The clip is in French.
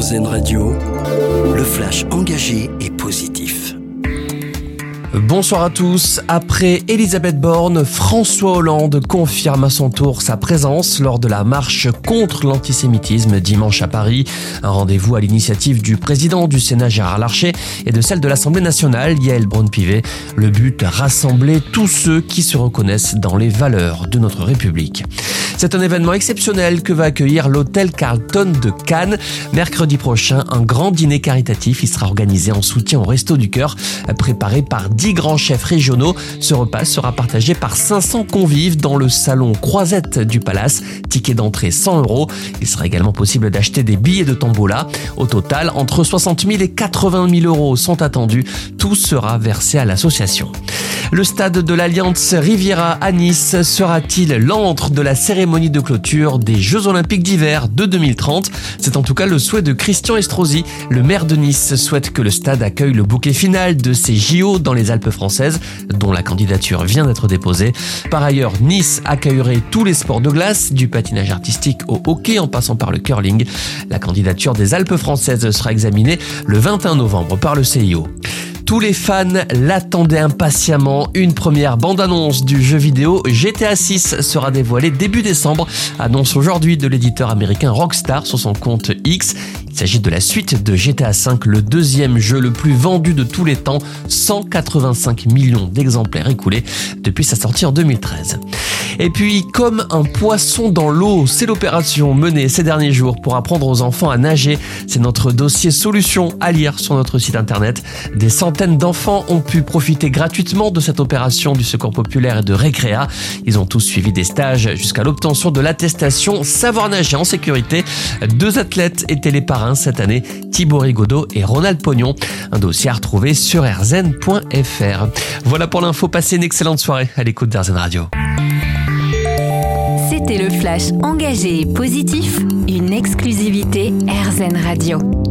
Radio, le flash engagé et positif. Bonsoir à tous. Après Elisabeth Borne, François Hollande confirme à son tour sa présence lors de la marche contre l'antisémitisme dimanche à Paris. Un rendez-vous à l'initiative du président du Sénat Gérard Larcher et de celle de l'Assemblée nationale Yael Braun-Pivet. Le but, rassembler tous ceux qui se reconnaissent dans les valeurs de notre République. C'est un événement exceptionnel que va accueillir l'hôtel Carlton de Cannes. Mercredi prochain, un grand dîner caritatif. Il sera organisé en soutien au Resto du Cœur, préparé par 10 grands chefs régionaux. Ce repas sera partagé par 500 convives dans le salon Croisette du Palace. Ticket d'entrée 100 euros. Il sera également possible d'acheter des billets de tombola. Au total, entre 60 000 et 80 000 euros sont attendus. Tout sera versé à l'association. Le stade de l'Alliance Riviera à Nice sera-t-il l'antre de la cérémonie de clôture des Jeux Olympiques d'hiver de 2030 C'est en tout cas le souhait de Christian Estrosi. Le maire de Nice souhaite que le stade accueille le bouquet final de ces JO dans les Alpes françaises, dont la candidature vient d'être déposée. Par ailleurs, Nice accueillerait tous les sports de glace, du patinage artistique au hockey en passant par le curling. La candidature des Alpes françaises sera examinée le 21 novembre par le CIO. Tous les fans l'attendaient impatiemment. Une première bande-annonce du jeu vidéo GTA 6 sera dévoilée début décembre, annonce aujourd'hui de l'éditeur américain Rockstar sur son compte X. Il s'agit de la suite de GTA V, le deuxième jeu le plus vendu de tous les temps, 185 millions d'exemplaires écoulés depuis sa sortie en 2013. Et puis, comme un poisson dans l'eau, c'est l'opération menée ces derniers jours pour apprendre aux enfants à nager. C'est notre dossier solution à lire sur notre site internet. Des centaines d'enfants ont pu profiter gratuitement de cette opération du Secours populaire et de Récréa. Ils ont tous suivi des stages jusqu'à l'obtention de l'attestation Savoir nager en sécurité. Deux athlètes étaient les parrains cette année, Thibaut Rigaudot et Ronald Pognon. Un dossier à retrouver sur rzn.fr. Voilà pour l'info. Passez une excellente soirée à l'écoute d'RZN Radio. C'était le flash engagé et positif, une exclusivité RZN Radio.